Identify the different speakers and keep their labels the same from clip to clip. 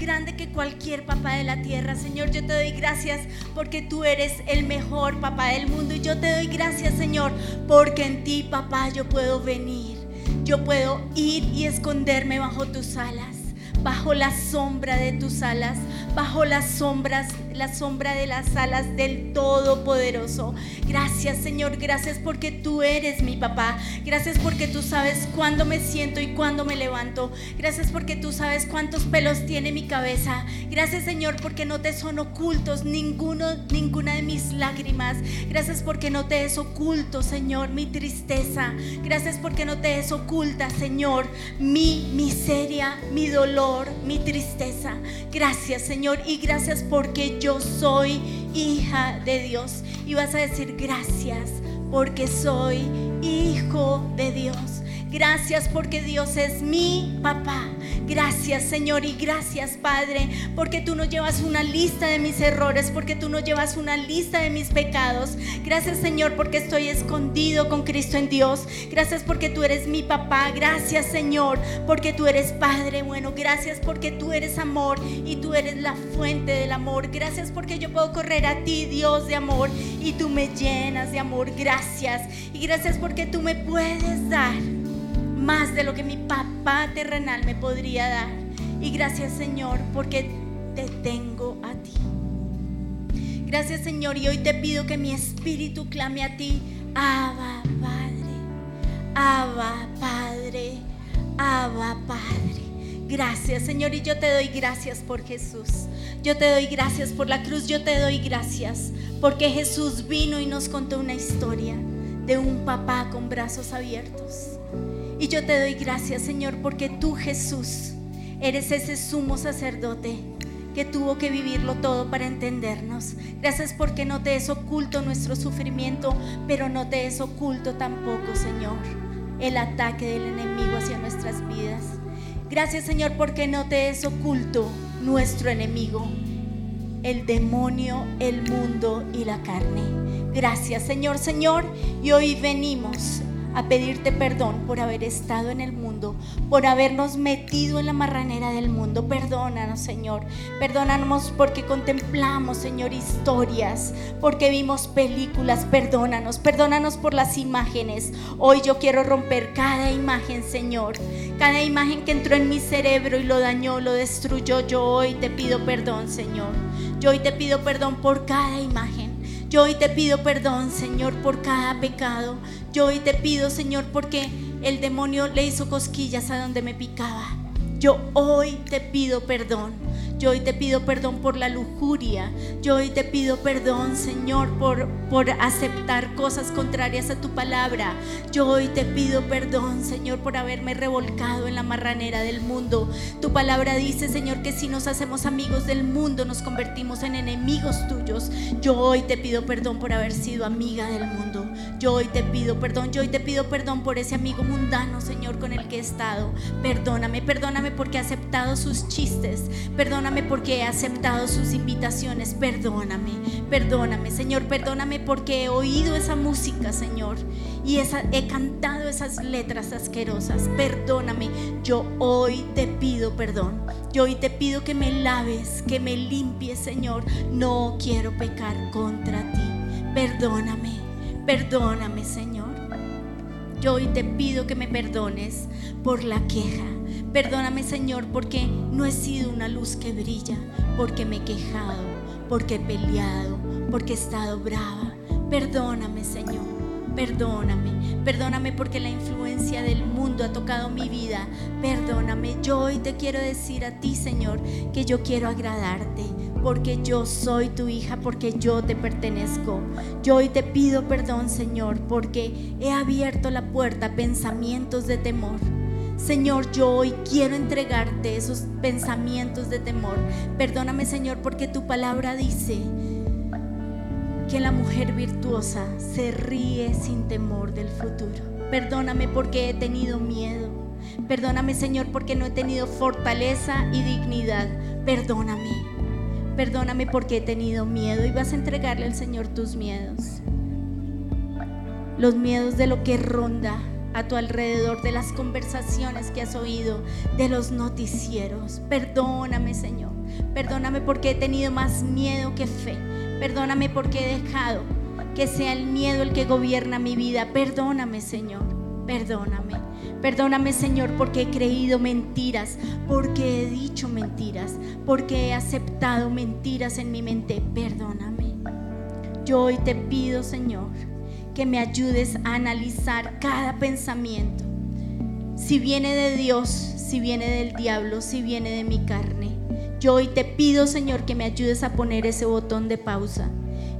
Speaker 1: grande que cualquier papá de la tierra. Señor, yo te doy gracias porque tú eres el mejor papá del mundo. Y yo te doy gracias, Señor, porque en ti, papá, yo puedo venir. Yo puedo ir y esconderme bajo tus alas, bajo la sombra de tus alas, bajo las sombras la sombra de las alas del Todopoderoso. Gracias Señor, gracias porque tú eres mi papá. Gracias porque tú sabes cuándo me siento y cuándo me levanto. Gracias porque tú sabes cuántos pelos tiene mi cabeza. Gracias Señor porque no te son ocultos ninguno, ninguna de mis lágrimas. Gracias porque no te es oculto Señor mi tristeza. Gracias porque no te es oculta Señor mi miseria, mi dolor, mi tristeza. Gracias Señor y gracias porque yo soy hija de Dios. Y vas a decir gracias porque soy hijo de Dios. Gracias porque Dios es mi papá. Gracias Señor y gracias Padre, porque tú no llevas una lista de mis errores, porque tú no llevas una lista de mis pecados. Gracias Señor porque estoy escondido con Cristo en Dios. Gracias porque tú eres mi papá. Gracias Señor porque tú eres Padre bueno. Gracias porque tú eres amor y tú eres la fuente del amor. Gracias porque yo puedo correr a ti, Dios de amor, y tú me llenas de amor. Gracias. Y gracias porque tú me puedes dar más de lo que mi papá terrenal me podría dar. Y gracias Señor porque te tengo a ti. Gracias Señor y hoy te pido que mi espíritu clame a ti, Abba Padre, Abba Padre, Abba Padre. Gracias Señor y yo te doy gracias por Jesús. Yo te doy gracias por la cruz, yo te doy gracias porque Jesús vino y nos contó una historia de un papá con brazos abiertos y yo te doy gracias, Señor, porque tú, Jesús, eres ese sumo sacerdote que tuvo que vivirlo todo para entendernos. Gracias porque no te es oculto nuestro sufrimiento, pero no te es oculto tampoco, Señor, el ataque del enemigo hacia nuestras vidas. Gracias, Señor, porque no te es oculto nuestro enemigo, el demonio, el mundo y la carne. Gracias, Señor, Señor, y hoy venimos a pedirte perdón por haber estado en el mundo, por habernos metido en la marranera del mundo. Perdónanos, Señor. Perdónanos porque contemplamos, Señor, historias, porque vimos películas. Perdónanos, perdónanos por las imágenes. Hoy yo quiero romper cada imagen, Señor. Cada imagen que entró en mi cerebro y lo dañó, lo destruyó. Yo hoy te pido perdón, Señor. Yo hoy te pido perdón por cada imagen. Yo hoy te pido perdón, Señor, por cada pecado. Yo hoy te pido, Señor, porque el demonio le hizo cosquillas a donde me picaba. Yo hoy te pido perdón. Yo hoy te pido perdón por la lujuria. Yo hoy te pido perdón, Señor, por, por aceptar cosas contrarias a tu palabra. Yo hoy te pido perdón, Señor, por haberme revolcado en la marranera del mundo. Tu palabra dice, Señor, que si nos hacemos amigos del mundo, nos convertimos en enemigos tuyos. Yo hoy te pido perdón por haber sido amiga del mundo. Yo hoy te pido perdón. Yo hoy te pido perdón por ese amigo mundano, Señor, con el que he estado. Perdóname, perdóname porque he aceptado sus chistes. Perdóname porque he aceptado sus invitaciones. Perdóname, perdóname, Señor. Perdóname porque he oído esa música, Señor. Y he cantado esas letras asquerosas. Perdóname. Yo hoy te pido perdón. Yo hoy te pido que me laves, que me limpies, Señor. No quiero pecar contra ti. Perdóname, perdóname, Señor. Yo hoy te pido que me perdones por la queja Perdóname Señor porque no he sido una luz que brilla, porque me he quejado, porque he peleado, porque he estado brava. Perdóname Señor, perdóname, perdóname porque la influencia del mundo ha tocado mi vida. Perdóname, yo hoy te quiero decir a ti Señor que yo quiero agradarte. Porque yo soy tu hija, porque yo te pertenezco. Yo hoy te pido perdón, Señor, porque he abierto la puerta a pensamientos de temor Señor, yo hoy quiero entregarte esos pensamientos de temor. Perdóname, Señor, porque tu palabra dice que la mujer virtuosa se ríe sin temor del futuro. Perdóname porque he tenido miedo. Perdóname, Señor, porque no he tenido fortaleza y dignidad. Perdóname. Perdóname porque he tenido miedo y vas a entregarle al Señor tus miedos. Los miedos de lo que ronda a tu alrededor, de las conversaciones que has oído, de los noticieros. Perdóname, Señor. Perdóname porque he tenido más miedo que fe. Perdóname porque he dejado que sea el miedo el que gobierna mi vida. Perdóname, Señor. Perdóname. Perdóname, Señor, porque he creído mentiras, porque he dicho mentiras, porque he aceptado mentiras en mi mente. Perdóname. Yo hoy te pido, Señor, que me ayudes a analizar cada pensamiento. Si viene de Dios, si viene del diablo, si viene de mi carne. Yo hoy te pido, Señor, que me ayudes a poner ese botón de pausa.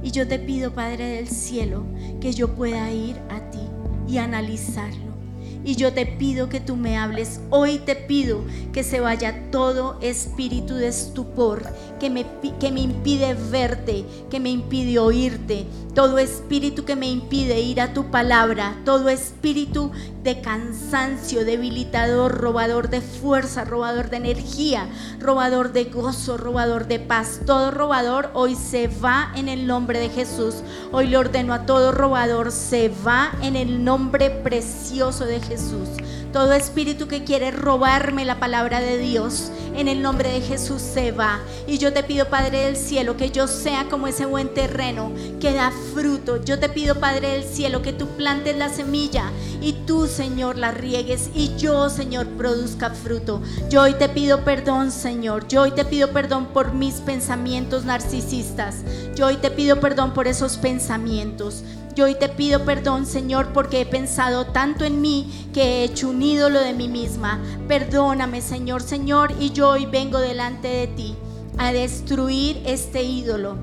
Speaker 1: Y yo te pido, Padre del cielo, que yo pueda ir a ti y analizarlo y yo te pido que tú me hables. Hoy te pido que se vaya todo espíritu de estupor que me, que me impide verte, que me impide oírte. Todo espíritu que me impide ir a tu palabra. Todo espíritu de cansancio, debilitador, robador de fuerza, robador de energía, robador de gozo, robador de paz. Todo robador hoy se va en el nombre de Jesús. Hoy le ordeno a todo robador, se va en el nombre precioso de Jesús. Jesús. Todo espíritu que quiere robarme la palabra de Dios, en el nombre de Jesús se va. Y yo te pido, Padre del cielo, que yo sea como ese buen terreno que da fruto. Yo te pido, Padre del cielo, que tú plantes la semilla y tú, Señor, la riegues y yo, Señor, produzca fruto. Yo hoy te pido perdón, Señor. Yo hoy te pido perdón por mis pensamientos narcisistas. Yo hoy te pido perdón por esos pensamientos. Yo hoy te pido perdón, Señor, porque he pensado tanto en mí que he hecho un ídolo de mí misma. Perdóname, Señor, Señor, y yo hoy vengo delante de ti a destruir este ídolo,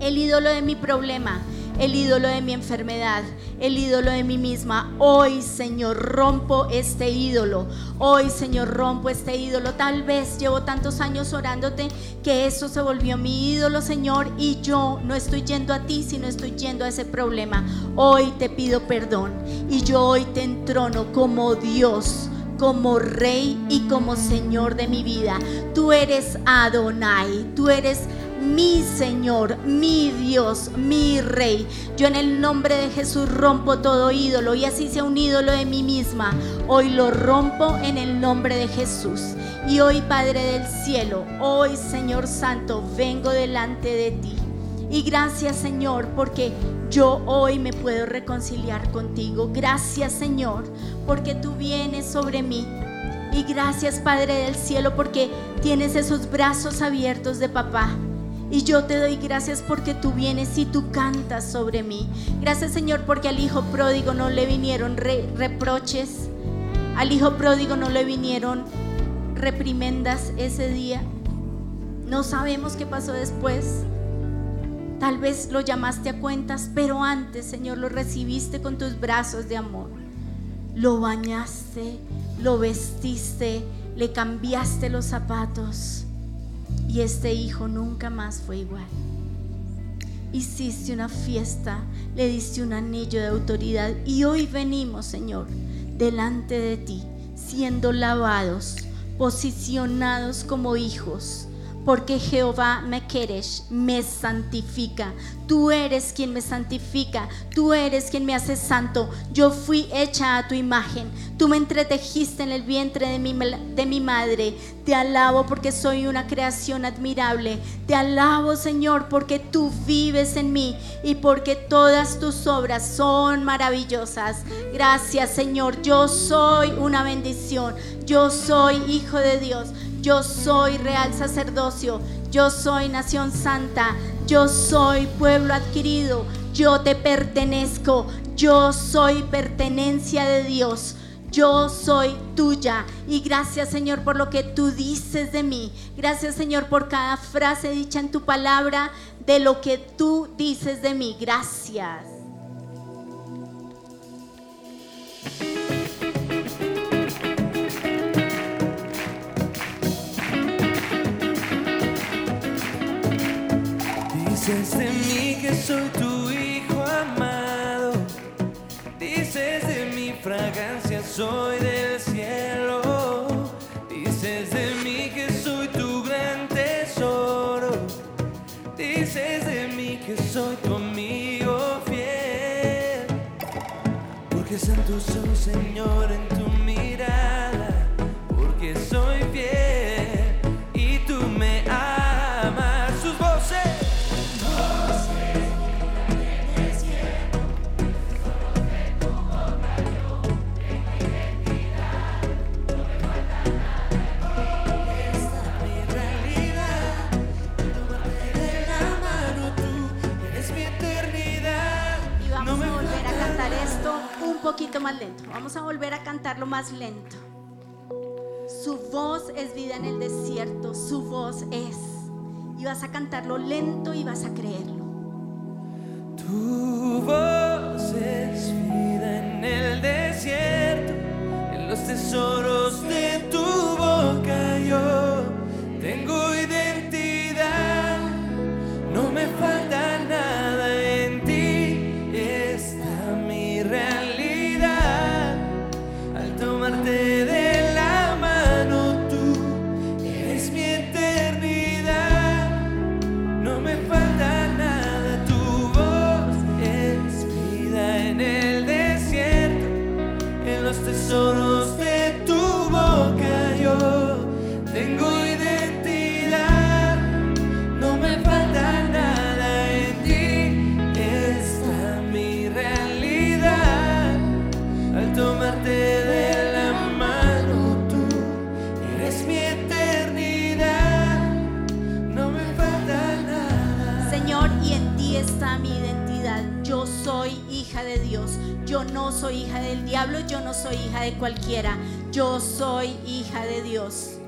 Speaker 1: el ídolo de mi problema, el ídolo de mi enfermedad, el ídolo de mí misma. Hoy, Señor, rompo este ídolo. Hoy, Señor, rompo este ídolo. Tal vez llevo tantos años orándote que eso se volvió mi ídolo, Señor, y yo no estoy yendo a ti, sino estoy yendo a ese problema. Hoy te pido perdón y yo hoy te entrono como Dios como rey y como Señor de mi vida. Tú eres Adonai, tú eres mi Señor, mi Dios, mi Rey. Yo en el nombre de Jesús rompo todo ídolo y así sea un ídolo de mí misma. Hoy lo rompo en el nombre de Jesús. Y hoy Padre del cielo, hoy Señor Santo, vengo delante de ti. Y gracias Señor porque yo hoy me puedo reconciliar contigo. Gracias Señor porque tú vienes sobre mí. Y gracias Padre del cielo porque tienes esos brazos abiertos de papá y yo te doy gracias porque tú vienes y tú cantas sobre mí. Gracias Señor porque al hijo pródigo no le vinieron reproches. Al hijo pródigo no le vinieron reprimendas ese día. No sabemos qué pasó después. Tal vez lo llamaste a cuentas, pero antes, Señor, lo recibiste con tus brazos de amor. Lo bañaste, lo vestiste, le cambiaste los zapatos y este hijo nunca más fue igual. Hiciste una fiesta, le diste un anillo de autoridad y hoy venimos, Señor, delante de ti, siendo lavados, posicionados como hijos porque Jehová me quieres, me santifica. Tú eres quien me santifica, tú eres quien me hace santo. Yo fui hecha a tu imagen, tú me entretejiste en el vientre de mi, de mi madre. Te alabo porque soy una creación admirable. Te alabo, Señor, porque tú vives en mí y porque todas tus obras son maravillosas. Gracias, Señor. Yo soy una bendición. Yo soy hijo de Dios. Yo soy real sacerdocio, yo soy nación santa, yo soy pueblo adquirido, yo te pertenezco, yo soy pertenencia de Dios. Yo soy tuya y gracias Señor por lo que tú dices de mí. Gracias Señor por cada frase dicha en tu palabra de lo que tú dices de mí. Gracias.
Speaker 2: Dices de mí que soy tu hijo amado. Dices de mi fragancia, soy del cielo. Dices de mí que soy tu gran tesoro. Dices de mí que soy tu amigo fiel.
Speaker 1: Porque santo
Speaker 2: soy,
Speaker 1: Señor, en tu poquito más lento. Vamos a volver a cantarlo más lento. Su voz es vida en el desierto, su voz es. Y vas a cantarlo lento y vas a creerlo.
Speaker 2: Tu voz es vida en el desierto, en los tesoros de tu boca yo Yo no
Speaker 1: soy hija del diablo, yo no soy hija de cualquiera. Yo soy hija de Dios.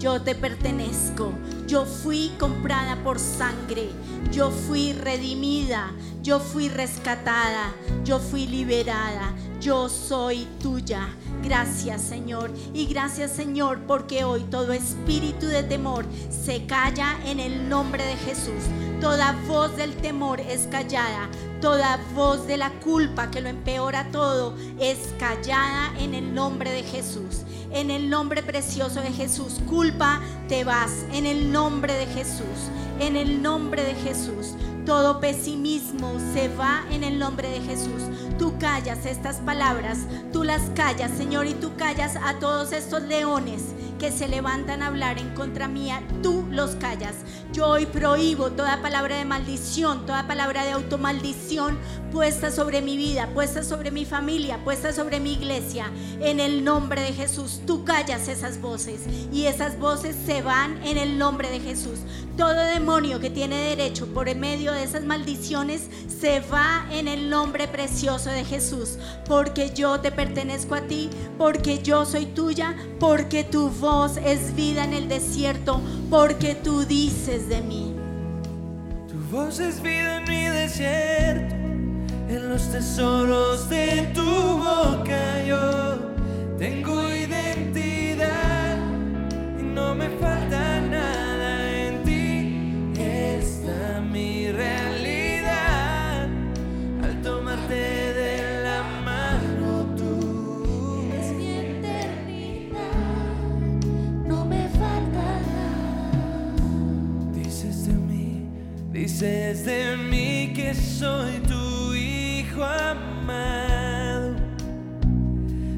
Speaker 1: Yo te pertenezco. Yo fui comprada por sangre. Yo fui redimida. Yo fui rescatada. Yo fui liberada. Yo soy tuya. Gracias Señor. Y gracias Señor porque hoy todo espíritu de temor se calla en el nombre de Jesús. Toda voz del temor es callada. Toda voz de la culpa que lo empeora todo es callada en el nombre de Jesús. En el nombre precioso de Jesús. Culpa, te vas. En el nombre de Jesús. En el nombre de Jesús. Todo pesimismo se va en el nombre de Jesús. Tú callas estas palabras, tú las callas, Señor, y tú callas a todos estos leones que se levantan a hablar en contra mía, tú los callas. Yo hoy prohíbo toda palabra de maldición, toda palabra de automaldición puesta sobre mi vida, puesta sobre mi familia, puesta sobre mi iglesia. En el nombre de Jesús, tú callas esas voces y esas voces se van en el nombre de Jesús. Todo demonio que tiene derecho por medio de esas maldiciones se va en el nombre precioso de Jesús, porque yo te pertenezco a ti, porque yo soy tuya, porque tu voz es vida en el desierto, porque tú dices de mí.
Speaker 2: Tu voz es vida en mi desierto, en los tesoros de tu boca yo tengo identidad y no me falta nada en ti. Está mi realidad dices de mí que soy tu hijo amado.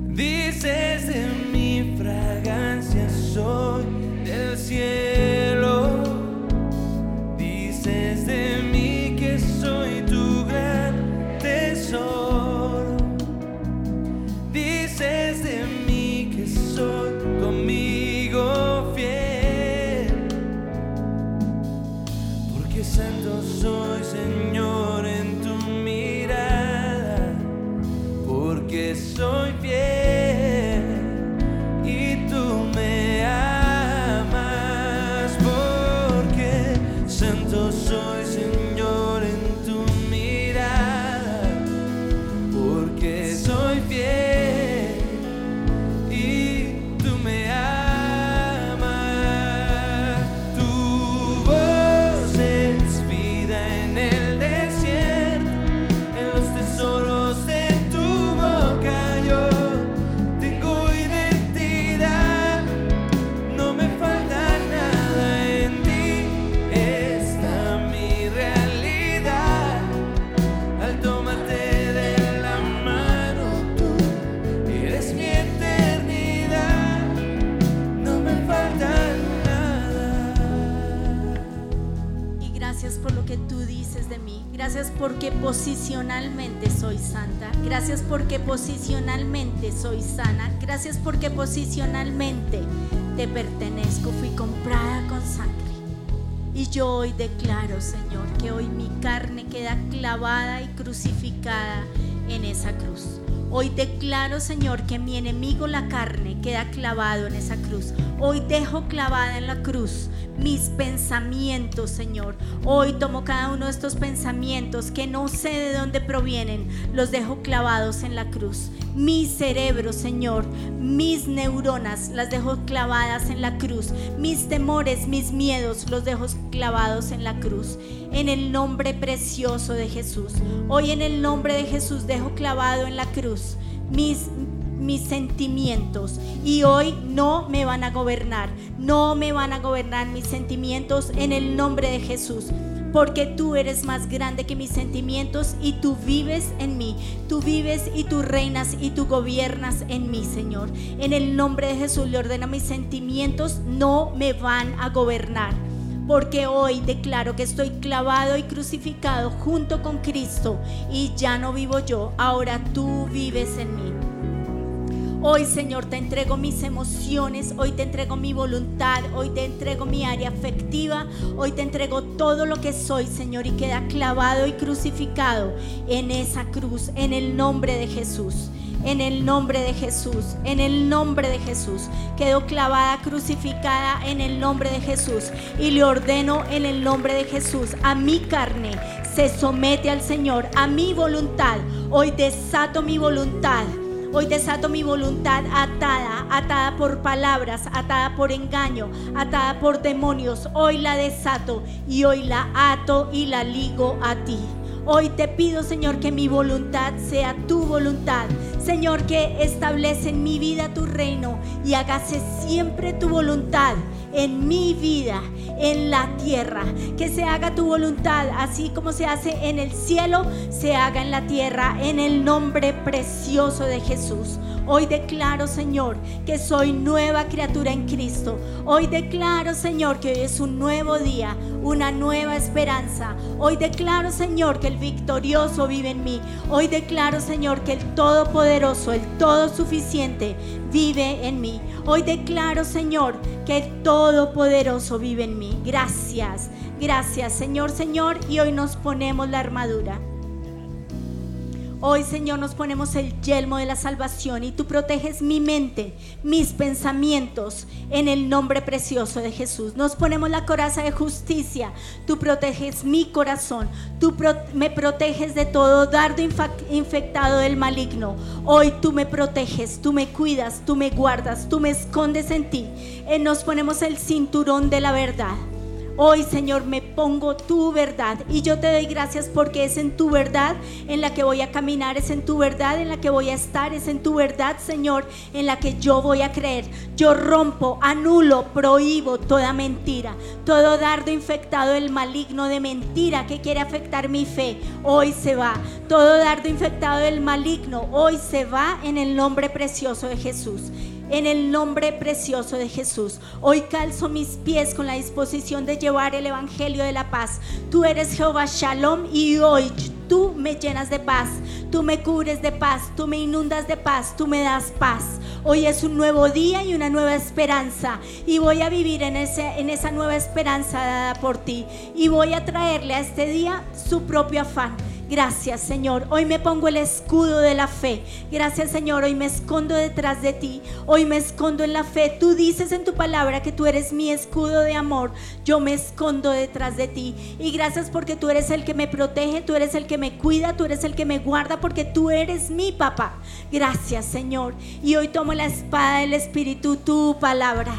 Speaker 2: Dices de mi fragancia soy del cielo.
Speaker 1: Posicionalmente soy santa. Gracias porque posicionalmente soy sana. Gracias porque posicionalmente te pertenezco. Fui comprada con sangre. Y yo hoy declaro, Señor, que hoy mi carne queda clavada y crucificada en esa cruz. Hoy declaro, Señor, que mi enemigo la carne queda clavado en esa cruz. Hoy dejo clavada en la cruz mis pensamientos, Señor. Hoy tomo cada uno de estos pensamientos que no sé de dónde provienen, los dejo clavados en la cruz. Mi cerebro, Señor, mis neuronas las dejo clavadas en la cruz. Mis temores, mis miedos los dejo clavados en la cruz. En el nombre precioso de Jesús. Hoy en el nombre de Jesús dejo clavado en la cruz mis mis sentimientos y hoy no me van a gobernar, no me van a gobernar mis sentimientos en el nombre de Jesús. Porque tú eres más grande que mis sentimientos y tú vives en mí. Tú vives y tú reinas y tú gobiernas en mí, Señor. En el nombre de Jesús le ordeno mis sentimientos no me van a gobernar porque hoy declaro que estoy clavado y crucificado junto con Cristo y ya no vivo yo, ahora tú vives en mí. Hoy, Señor, te entrego mis emociones, hoy te entrego mi voluntad, hoy te entrego mi área afectiva, hoy te entrego todo lo que soy, Señor, y queda clavado y crucificado en esa cruz, en el nombre de Jesús. En el nombre de Jesús, en el nombre de Jesús. Quedo clavada, crucificada en el nombre de Jesús. Y le ordeno en el nombre de Jesús a mi carne. Se somete al Señor, a mi voluntad. Hoy desato mi voluntad Hoy desato mi voluntad atada, atada por palabras, atada por engaño, atada por demonios. Hoy la desato y hoy la ato y la ligo a ti. Hoy te pido, Señor, que mi voluntad sea tu voluntad. Señor, que establece en mi vida tu reino y hágase siempre tu voluntad en mi vida, en la tierra. Que se haga tu voluntad, así como se hace en el cielo, se haga en la tierra, en el nombre precioso de Jesús. Hoy declaro, Señor, que soy nueva criatura en Cristo. Hoy declaro, Señor, que hoy es un nuevo día, una nueva esperanza. Hoy declaro, Señor, que el victorioso vive en mí. Hoy declaro, Señor, que el todopoderoso, el todo suficiente vive en mí. Hoy declaro, Señor, que el todopoderoso vive en mí. Gracias, gracias, Señor, Señor. Y hoy nos ponemos la armadura. Hoy, Señor, nos ponemos el yelmo de la salvación y tú proteges mi mente, mis pensamientos en el nombre precioso de Jesús. Nos ponemos la coraza de justicia, tú proteges mi corazón, tú me proteges de todo dardo infectado del maligno. Hoy tú me proteges, tú me cuidas, tú me guardas, tú me escondes en ti. Eh, nos ponemos el cinturón de la verdad. Hoy, Señor, me pongo tu verdad y yo te doy gracias porque es en tu verdad en la que voy a caminar, es en tu verdad en la que voy a estar, es en tu verdad, Señor, en la que yo voy a creer. Yo rompo, anulo, prohíbo toda mentira, todo dardo infectado del maligno de mentira que quiere afectar mi fe. Hoy se va. Todo dardo infectado del maligno hoy se va en el nombre precioso de Jesús en el nombre precioso de Jesús. Hoy calzo mis pies con la disposición de llevar el Evangelio de la paz. Tú eres Jehová Shalom y hoy tú me llenas de paz, tú me cubres de paz, tú me inundas de paz, tú me das paz. Hoy es un nuevo día y una nueva esperanza y voy a vivir en, ese, en esa nueva esperanza dada por ti y voy a traerle a este día su propio afán Gracias Señor. Hoy me pongo el escudo de la fe. Gracias Señor. Hoy me escondo detrás de ti. Hoy me escondo en la fe. Tú dices en tu palabra que tú eres mi escudo de amor. Yo me escondo detrás de ti. Y gracias porque tú eres el que me protege, tú eres el que me cuida, tú eres el que me guarda porque tú eres mi papá. Gracias Señor. Y hoy tomo la espada del Espíritu, tu palabra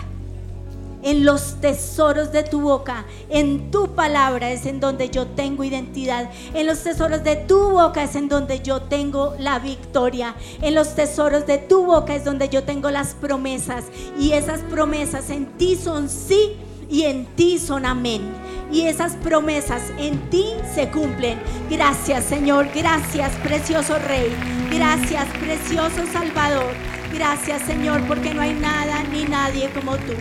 Speaker 1: en los tesoros de tu boca, en tu palabra es en donde yo tengo identidad, en los tesoros de tu boca es en donde yo tengo la victoria, en los tesoros de tu boca es donde yo tengo las promesas y esas promesas en ti son sí y en ti son amén. Y esas promesas en ti se cumplen. Gracias Señor, gracias precioso Rey, gracias precioso Salvador. Gracias Señor porque no hay nada ni nadie como tú.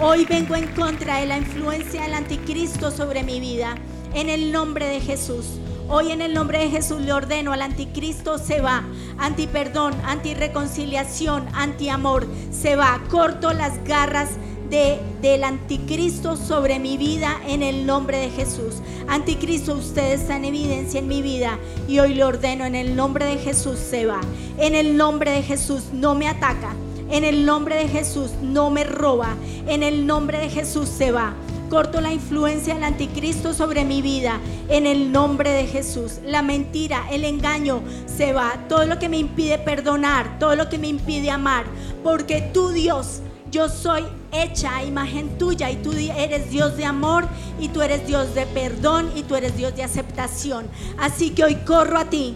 Speaker 1: Hoy vengo en contra de la influencia del anticristo sobre mi vida. En el nombre de Jesús. Hoy en el nombre de Jesús le ordeno al anticristo se va. Antiperdón, antireconciliación, antiamor, se va. Corto las garras de, del anticristo sobre mi vida en el nombre de Jesús. Anticristo, usted está en evidencia en mi vida y hoy le ordeno en el nombre de Jesús se va. En el nombre de Jesús no me ataca. En el nombre de Jesús no me roba. En el nombre de Jesús se va. Corto la influencia del anticristo sobre mi vida en el nombre de Jesús. La mentira, el engaño se va. Todo lo que me impide perdonar, todo lo que me impide amar. Porque tú Dios, yo soy hecha a imagen tuya y tú eres Dios de amor y tú eres Dios de perdón y tú eres Dios de aceptación. Así que hoy corro a ti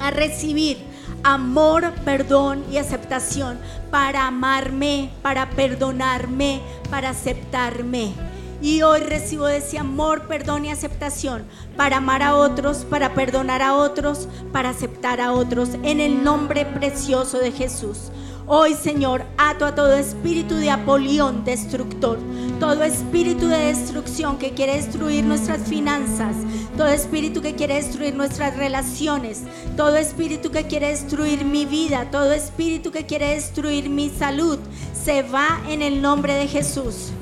Speaker 1: a recibir amor, perdón y aceptación para amarme, para perdonarme, para aceptarme. Y hoy recibo ese amor, perdón y aceptación para amar a otros, para perdonar a otros, para aceptar a otros, en el nombre precioso de Jesús. Hoy, Señor, ato a todo espíritu de Apolión destructor, todo espíritu de destrucción que quiere destruir nuestras finanzas, todo espíritu que quiere destruir nuestras relaciones, todo espíritu que quiere destruir mi vida, todo espíritu que quiere destruir mi salud, se va en el nombre de Jesús.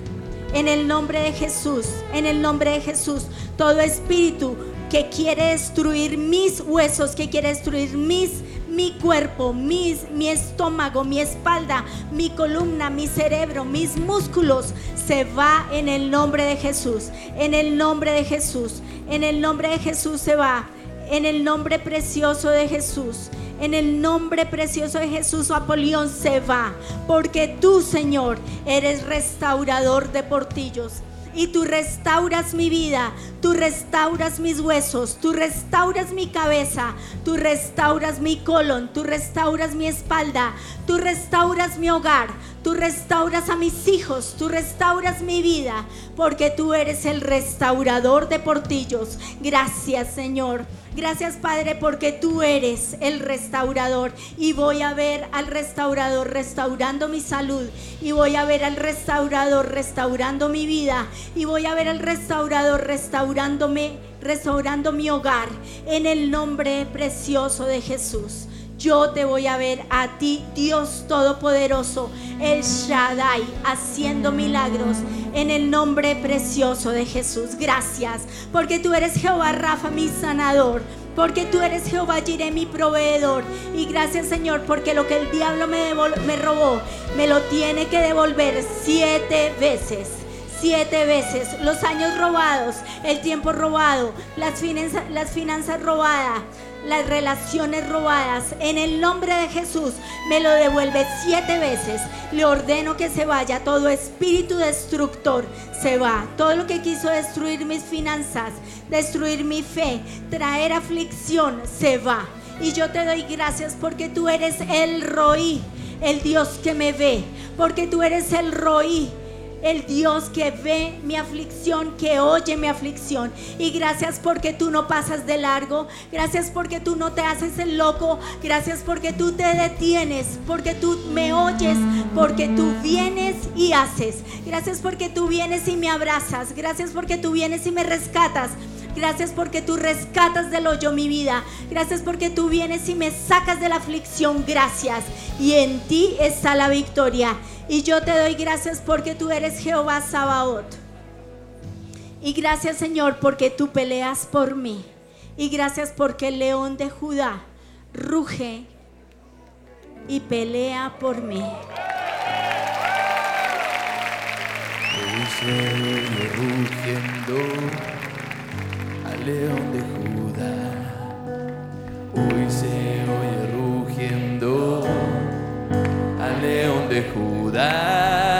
Speaker 1: En el nombre de Jesús, en el nombre de Jesús, todo espíritu que quiere destruir mis huesos, que quiere destruir mis mi cuerpo, mis, mi estómago, mi espalda, mi columna, mi cerebro, mis músculos, se va en el nombre de Jesús. En el nombre de Jesús. En el nombre de Jesús se va. En el nombre precioso de Jesús. En el nombre precioso de Jesús, Apolión se va. Porque tú, Señor, eres restaurador de portillos y tú restauras mi vida, tú restauras mis huesos, tú restauras mi cabeza, tú restauras mi colon, tú restauras mi espalda, tú restauras mi hogar, tú restauras a mis hijos, tú restauras mi vida, porque tú eres el restaurador de portillos. Gracias Señor. Gracias Padre porque tú eres el restaurador. Y voy a ver al restaurador restaurando mi salud. Y voy a ver al restaurador restaurando mi vida. Y voy a ver al restaurador restaurándome, restaurando mi hogar. En el nombre precioso de Jesús. Yo te voy a ver a ti, Dios Todopoderoso, el Shaddai, haciendo milagros en el nombre precioso de Jesús. Gracias, porque tú eres Jehová Rafa, mi sanador. Porque tú eres Jehová Jireh, mi proveedor. Y gracias, Señor, porque lo que el diablo me, robó, me lo tiene que devolver siete veces siete veces los años robados, el tiempo robado, las finanzas robadas, las relaciones robadas. En el nombre de Jesús me lo devuelve siete veces. Le ordeno que se vaya. Todo espíritu destructor se va. Todo lo que quiso destruir mis finanzas, destruir mi fe, traer aflicción, se va. Y yo te doy gracias porque tú eres el Roí, el Dios que me ve. Porque tú eres el Roí el Dios que ve mi aflicción, que oye mi aflicción. Y gracias porque tú no pasas de largo. Gracias porque tú no te haces el loco. Gracias porque tú te detienes, porque tú me oyes, porque tú vienes y haces. Gracias porque tú vienes y me abrazas. Gracias porque tú vienes y me rescatas. Gracias porque tú rescatas del hoyo mi vida. Gracias porque tú vienes y me sacas de la aflicción. Gracias. Y en ti está la victoria. Y yo te doy gracias porque tú eres Jehová Sabaoth. Y gracias Señor porque tú peleas por mí. Y gracias porque el león de Judá ruge y pelea por mí.
Speaker 2: Rugiendo al león de Judá. Hoy se de Judá.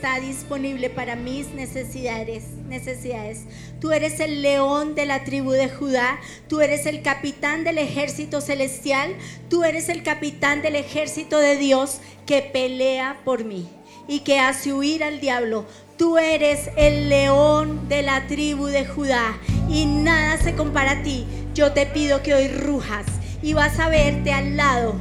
Speaker 1: está disponible para mis necesidades, necesidades. Tú eres el león de la tribu de Judá, tú eres el capitán del ejército celestial, tú eres el capitán del ejército de Dios que pelea por mí y que hace huir al diablo. Tú eres el león de la tribu de Judá y nada se compara a ti. Yo te pido que hoy rujas y vas a verte al lado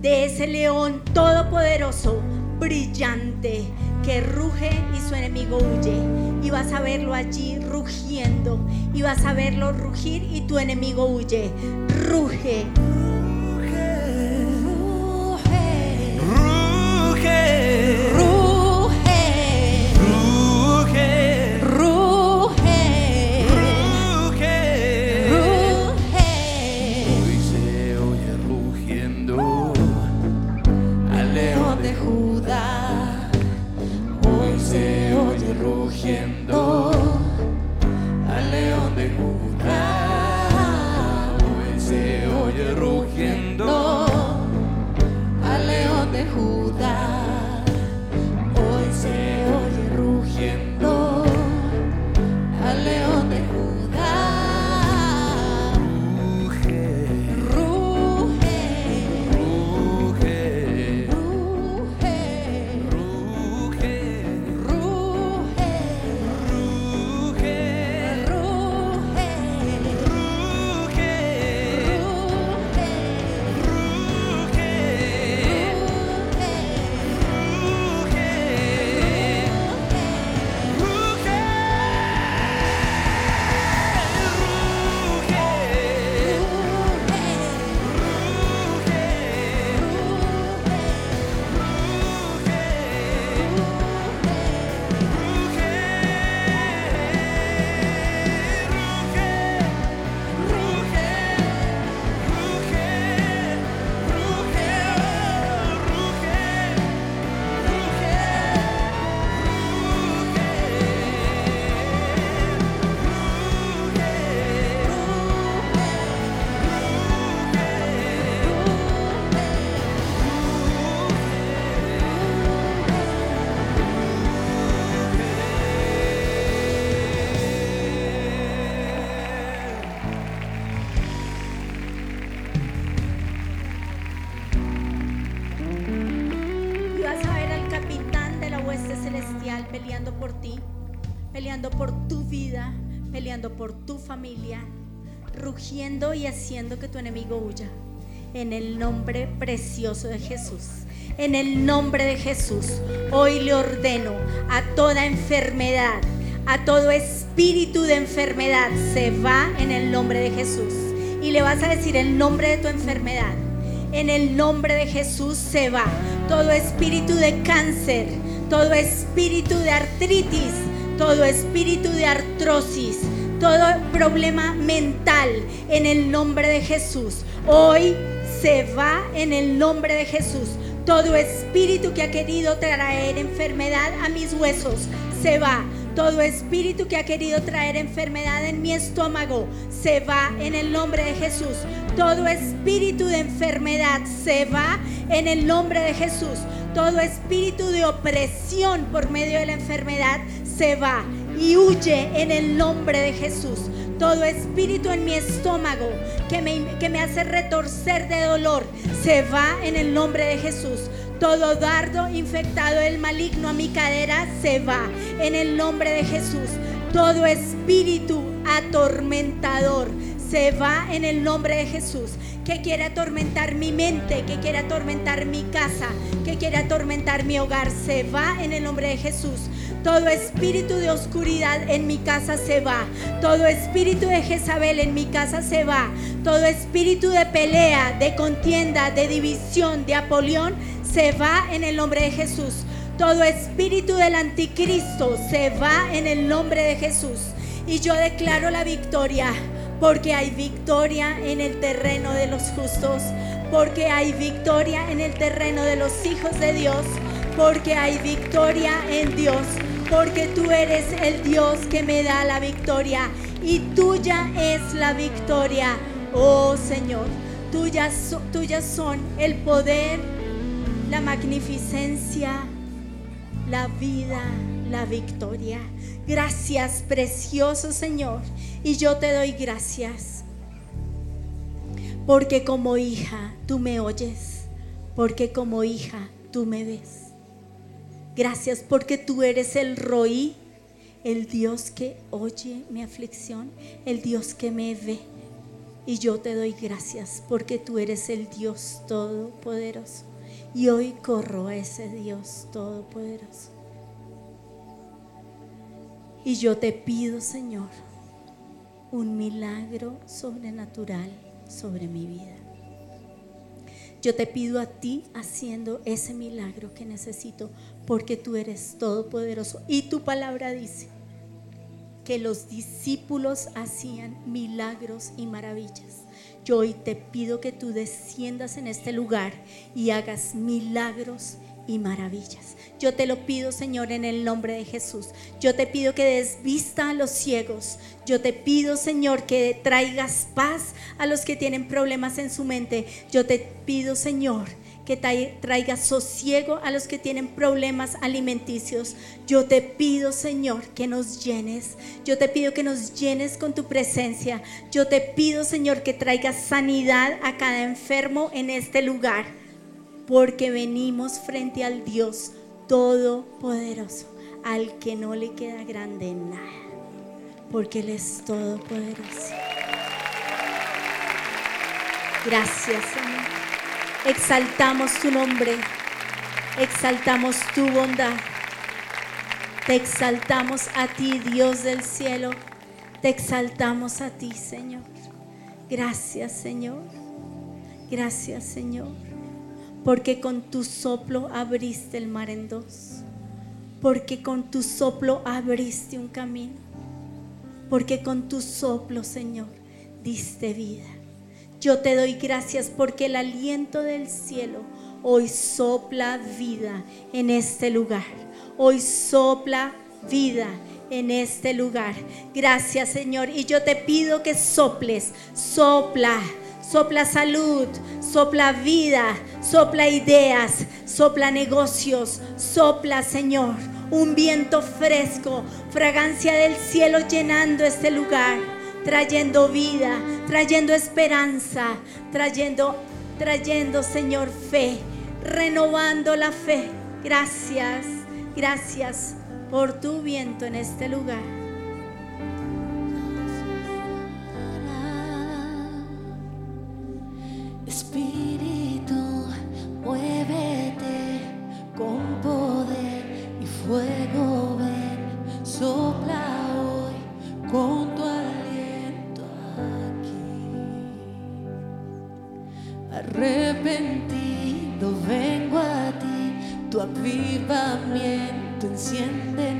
Speaker 1: de ese león todopoderoso, brillante, que ruge y su enemigo huye. Y vas a verlo allí rugiendo. Y vas a verlo rugir y tu enemigo huye. Ruge.
Speaker 3: Ruge,
Speaker 1: familia, rugiendo y haciendo que tu enemigo huya. En el nombre precioso de Jesús. En el nombre de Jesús. Hoy le ordeno a toda enfermedad, a todo espíritu de enfermedad, se va en el nombre de Jesús. Y le vas a decir el nombre de tu enfermedad. En el nombre de Jesús se va todo espíritu de cáncer, todo espíritu de artritis, todo espíritu de artrosis, todo problema mental en el nombre de Jesús. Hoy se va en el nombre de Jesús. Todo espíritu que ha querido traer enfermedad a mis huesos se va. Todo espíritu que ha querido traer enfermedad en mi estómago se va en el nombre de Jesús. Todo espíritu de enfermedad se va en el nombre de Jesús. Todo espíritu de opresión por medio de la enfermedad se va y huye en el nombre de Jesús. Todo espíritu en mi estómago que me, que me hace retorcer de dolor se va en el nombre de Jesús. Todo dardo infectado del maligno a mi cadera se va en el nombre de Jesús. Todo espíritu atormentador se va en el nombre de Jesús. Que quiere atormentar mi mente, que quiere atormentar mi casa, que quiere atormentar mi hogar, se va en el nombre de Jesús. Todo espíritu de oscuridad en mi casa se va. Todo espíritu de Jezabel en mi casa se va. Todo espíritu de pelea, de contienda, de división, de Apolión se va en el nombre de Jesús. Todo espíritu del anticristo se va en el nombre de Jesús. Y yo declaro la victoria, porque hay victoria en el terreno de los justos, porque hay victoria en el terreno de los hijos de Dios, porque hay victoria en Dios, porque tú eres el Dios que me da la victoria y tuya es la victoria, oh Señor. Tuyas, so- tuyas son el poder, la magnificencia, la vida, la victoria. Gracias, precioso Señor. Y yo te doy gracias. Porque como hija tú me oyes. Porque como hija tú me ves. Gracias porque tú eres el roí, el Dios que oye mi aflicción, el Dios que me ve. Y yo te doy gracias porque tú eres el Dios todopoderoso. Y hoy corro a ese Dios todopoderoso. Y yo te pido, Señor, un milagro sobrenatural sobre mi vida. Yo te pido a ti haciendo ese milagro que necesito porque tú eres todopoderoso. Y tu palabra dice que los discípulos hacían milagros y maravillas. Yo hoy te pido que tú desciendas en este lugar y hagas milagros y maravillas. Yo te lo pido, Señor, en el nombre de Jesús. Yo te pido que des vista a los ciegos. Yo te pido, Señor, que traigas paz a los que tienen problemas en su mente. Yo te pido, Señor, que traigas sosiego a los que tienen problemas alimenticios. Yo te pido, Señor, que nos llenes. Yo te pido que nos llenes con tu presencia. Yo te pido, Señor, que traigas sanidad a cada enfermo en este lugar porque venimos frente al Dios Todopoderoso, al que no le queda grande nada, porque Él es Todopoderoso. Gracias, Señor. Exaltamos tu nombre, exaltamos tu bondad, te exaltamos a ti, Dios del cielo, te exaltamos a ti, Señor. Gracias, Señor. Gracias, Señor porque con tu soplo abriste el mar en dos, porque con tu soplo abriste un camino, porque con tu soplo, Señor, diste vida. Yo te doy gracias porque el aliento del cielo hoy sopla vida en este lugar. Hoy sopla vida en este lugar. Gracias, Señor. Y yo te pido que soples, sopla sopla salud, sopla vida, sopla ideas, sopla negocios, sopla Señor, un viento fresco, fragancia del cielo llenando este lugar, trayendo vida, trayendo esperanza, trayendo, trayendo Señor fe, renovando la fe. Gracias, gracias por tu viento en este lugar.
Speaker 3: Espíritu, muévete con poder y fuego, ven, sopla hoy con tu aliento aquí. Arrepentido vengo a ti, tu avivamiento enciende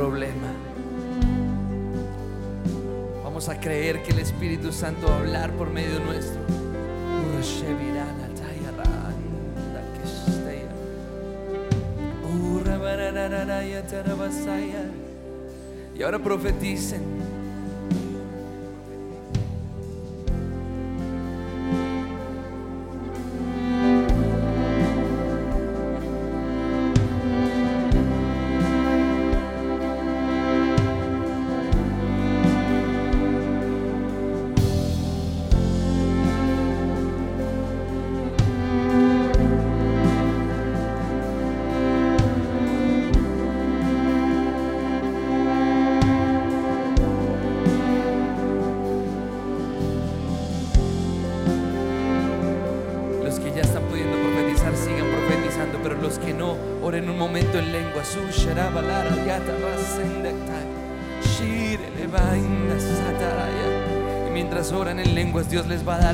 Speaker 2: problema. Vamos a creer que el Espíritu Santo va a hablar por medio nuestro. Y ahora profeticen.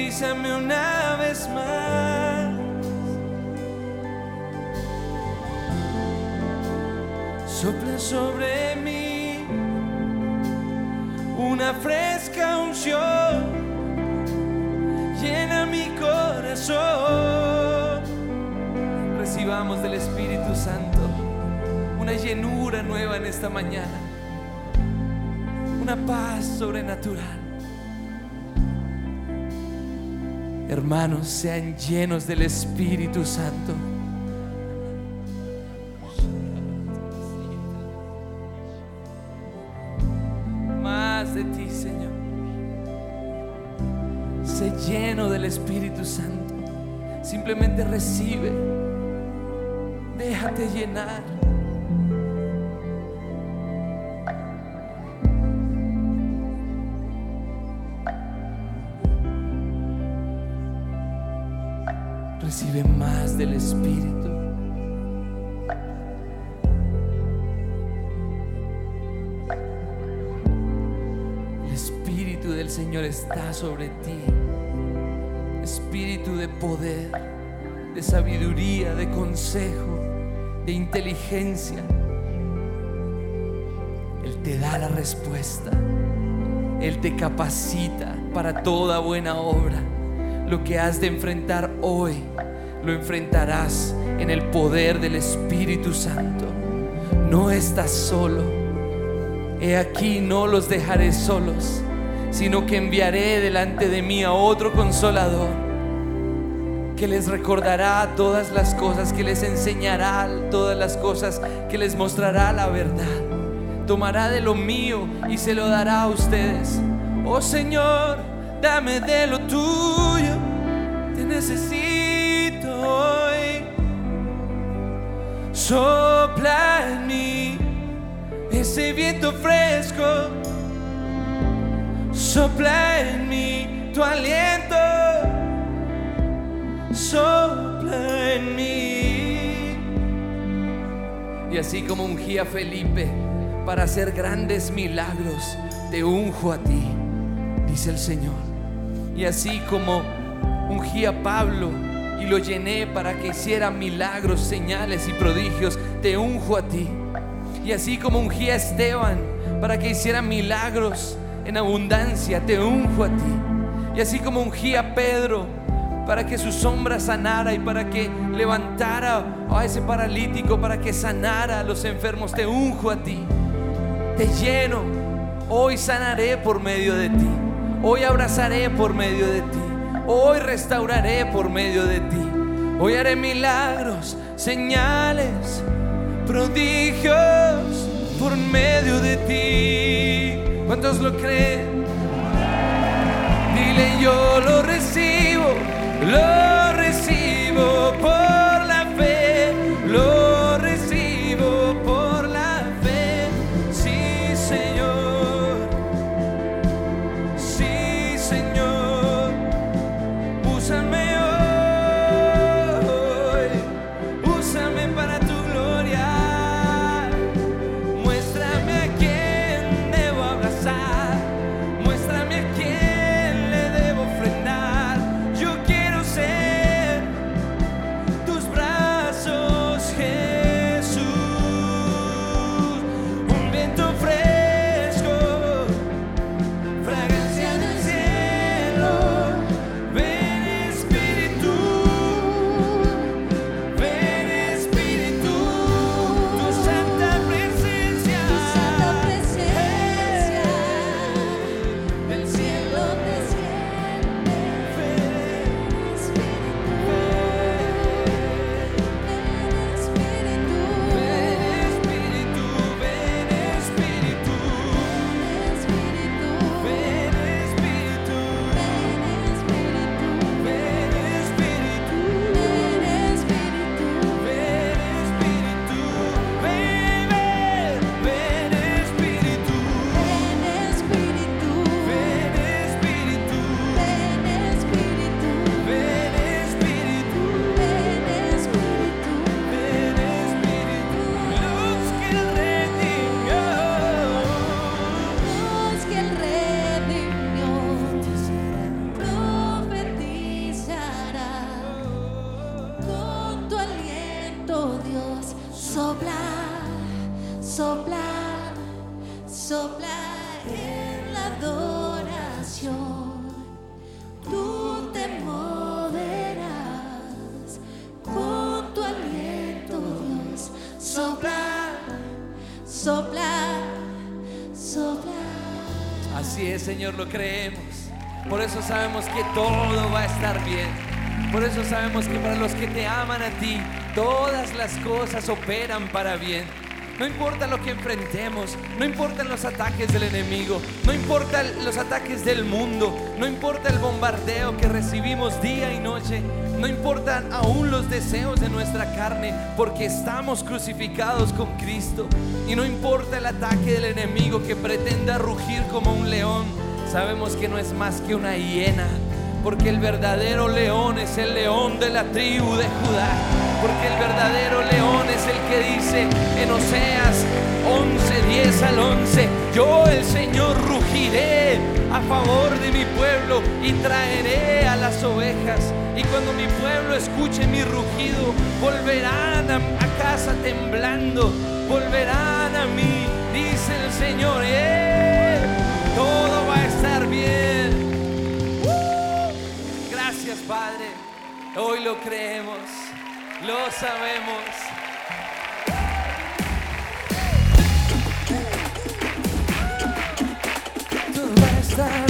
Speaker 2: bautízame una vez más. Sopla sobre mí una fresca unción, llena mi corazón. Recibamos del Espíritu Santo una llenura nueva en esta mañana, una paz sobrenatural. Hermanos, sean llenos del Espíritu Santo. Más de ti, Señor. Sé lleno del Espíritu Santo. Simplemente recibe. Déjate llenar. Del Espíritu. El Espíritu del Señor está sobre ti. Espíritu de poder, de sabiduría, de consejo, de inteligencia. Él te da la respuesta. Él te capacita para toda buena obra. Lo que has de enfrentar hoy, lo enfrentarás en el poder del Espíritu Santo. No estás solo. He aquí no los dejaré solos, sino que enviaré delante de mí a otro consolador que les recordará todas las cosas, que les enseñará todas las cosas, que les mostrará la verdad. Tomará de lo mío y se lo dará a ustedes. Oh Señor, dame de lo tuyo, te necesito Sopla en mí ese viento fresco, sopla en mí tu aliento, sopla en mí. Y así como ungí a Felipe para hacer grandes milagros, te unjo a ti, dice el Señor. Y así como ungí a Pablo y lo llené para que hiciera milagros, señales y prodigios, te unjo a ti. Y así como ungí a Esteban para que hiciera milagros en abundancia, te unjo a ti. Y así como ungí a Pedro para que su sombra sanara y para que levantara a ese paralítico, para que sanara a los enfermos, te unjo a ti. Te lleno. Hoy sanaré por medio de ti. Hoy abrazaré por medio de ti. Hoy restauraré por medio de ti. Hoy haré milagros, señales, prodigios por medio de ti. ¿Cuántos lo creen? Dile yo lo recibo, lo Señor, lo creemos. Por eso sabemos que todo va a estar bien. Por eso sabemos que para los que te aman a ti, todas las cosas operan para bien. No importa lo que enfrentemos, no importan los ataques del enemigo, no importan los ataques del mundo, no importa el bombardeo que recibimos día y noche, no importan aún los deseos de nuestra carne, porque estamos crucificados con Cristo. Y no importa el ataque del enemigo que pretenda rugir como un león, sabemos que no es más que una hiena porque el verdadero león es el león de la tribu de Judá. Porque el verdadero león es el que dice en Oseas 11, 10 al 11, yo el Señor rugiré a favor de mi pueblo y traeré a las ovejas. Y cuando mi pueblo escuche mi rugido, volverán a, casa temblando, volverán a mí, dice el Señor. ¡Eh! Todo va a estar bien. Gracias, Padre. Hoy lo creemos, lo sabemos. Todo va a estar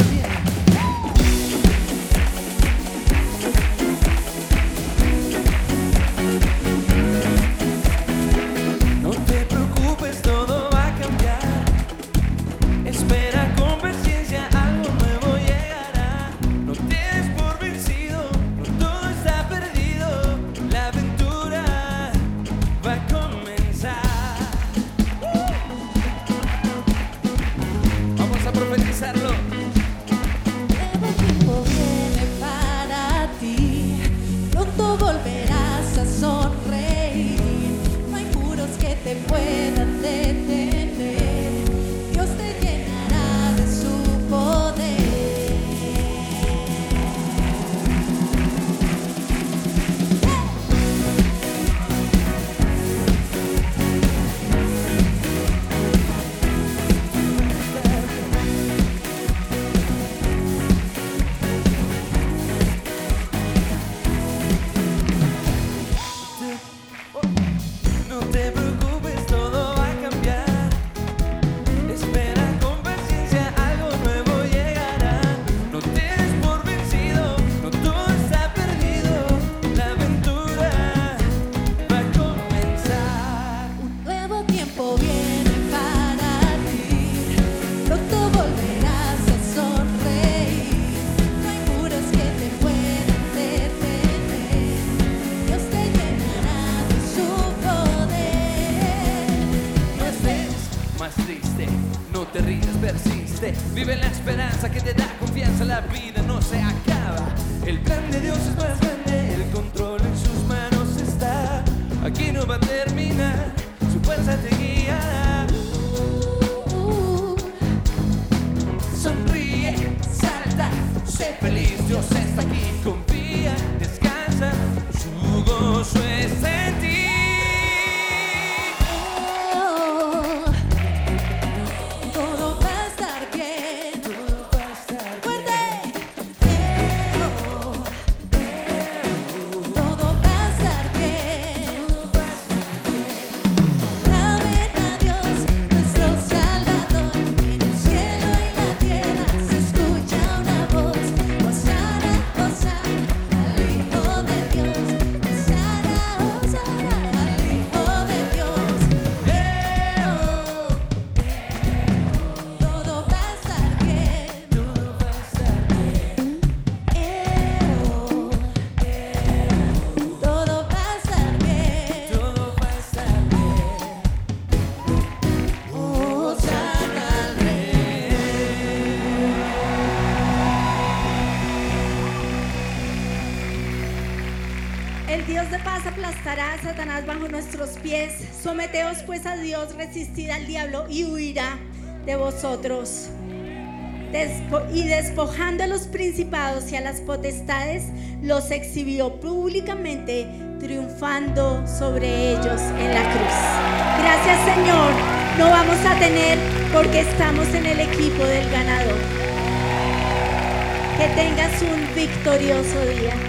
Speaker 1: y despojando a los principados y a las potestades, los exhibió públicamente, triunfando sobre ellos en la cruz. Gracias Señor, no vamos a tener porque estamos en el equipo del ganador. Que tengas un victorioso día.